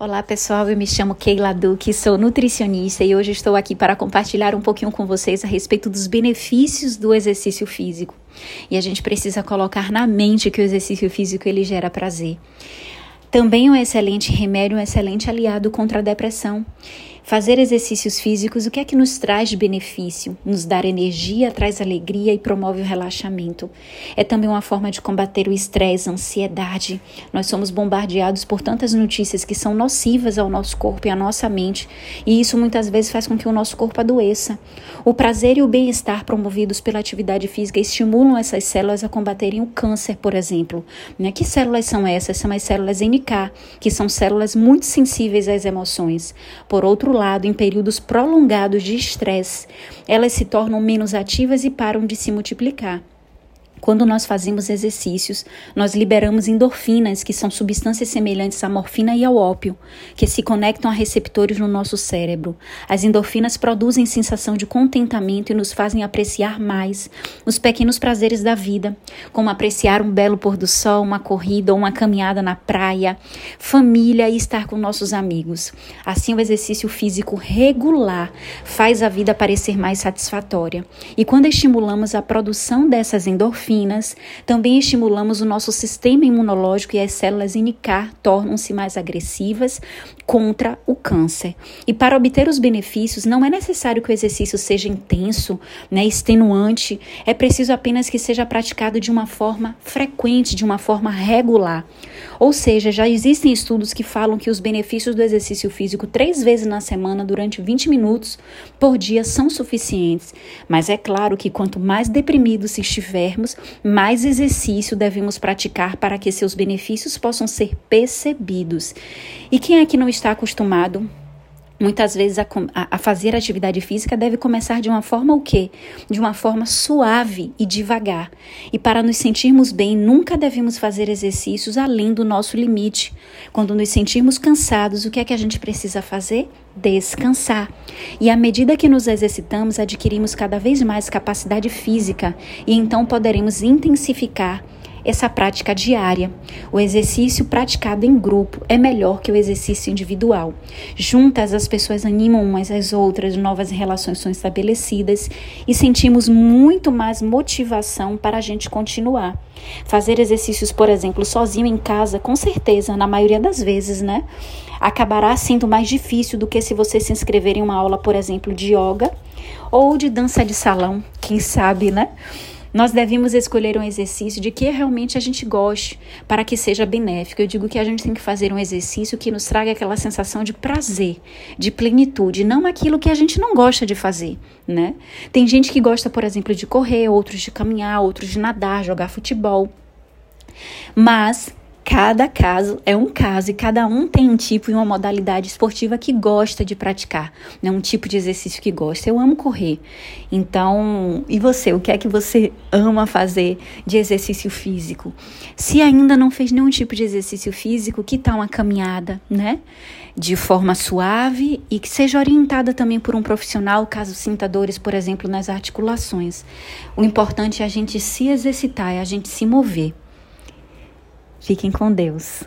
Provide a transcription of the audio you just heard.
Olá pessoal, eu me chamo Keila Duque, sou nutricionista e hoje estou aqui para compartilhar um pouquinho com vocês a respeito dos benefícios do exercício físico. E a gente precisa colocar na mente que o exercício físico ele gera prazer. Também é um excelente remédio, um excelente aliado contra a depressão. Fazer exercícios físicos, o que é que nos traz de benefício? Nos dá energia, traz alegria e promove o relaxamento. É também uma forma de combater o estresse, a ansiedade. Nós somos bombardeados por tantas notícias que são nocivas ao nosso corpo e à nossa mente, e isso muitas vezes faz com que o nosso corpo adoeça. O prazer e o bem-estar promovidos pela atividade física estimulam essas células a combaterem o câncer, por exemplo. Né? Que células são essas? São as células NK, que são células muito sensíveis às emoções. Por outro em períodos prolongados de estresse, elas se tornam menos ativas e param de se multiplicar. Quando nós fazemos exercícios, nós liberamos endorfinas, que são substâncias semelhantes à morfina e ao ópio, que se conectam a receptores no nosso cérebro. As endorfinas produzem sensação de contentamento e nos fazem apreciar mais os pequenos prazeres da vida, como apreciar um belo pôr do sol, uma corrida ou uma caminhada na praia, família e estar com nossos amigos. Assim, o exercício físico regular faz a vida parecer mais satisfatória. E quando estimulamos a produção dessas endorfinas, endorfinas, também estimulamos o nosso sistema imunológico e as células NK tornam-se mais agressivas contra o câncer. E para obter os benefícios, não é necessário que o exercício seja intenso, né, extenuante, é preciso apenas que seja praticado de uma forma frequente, de uma forma regular. Ou seja, já existem estudos que falam que os benefícios do exercício físico três vezes na semana durante 20 minutos por dia são suficientes. Mas é claro que quanto mais deprimidos estivermos, mais exercício devemos praticar para que seus benefícios possam ser percebidos. E quem é que não está acostumado Muitas vezes a, a, fazer atividade física deve começar de uma forma o quê? De uma forma suave e devagar. E para nos sentirmos bem, nunca devemos fazer exercícios além do nosso limite. Quando nos sentirmos cansados, o que é que a gente precisa fazer? Descansar. E à medida que nos exercitamos, adquirimos cada vez mais capacidade física e então poderemos intensificar essa prática diária. O exercício praticado em grupo é melhor que o exercício individual. Juntas, as pessoas animam umas às outras, novas relações são estabelecidas e sentimos muito mais motivação para a gente continuar. Fazer exercícios, por exemplo, sozinho em casa, com certeza, na maioria das vezes, né? Acabará sendo mais difícil do que se você se inscrever em uma aula, por exemplo, de yoga ou de dança de salão, quem sabe, né? Nós devemos escolher um exercício de que realmente a gente goste para que seja benéfico. Eu digo que a gente tem que fazer um exercício que nos traga aquela sensação de prazer, de plenitude, não aquilo que a gente não gosta de fazer, né? Tem gente que gosta, por exemplo, de correr, outros de caminhar, outros de nadar, jogar futebol. Mas Cada caso é um caso e cada um tem um tipo e uma modalidade esportiva que gosta de praticar, né? um tipo de exercício que gosta. Eu amo correr. Então, e você? O que é que você ama fazer de exercício físico? Se ainda não fez nenhum tipo de exercício físico, que tal uma caminhada, né? De forma suave e que seja orientada também por um profissional, caso sinta dores, por exemplo, nas articulações. O importante é a gente se exercitar, é a gente se mover. Fiquem com Deus.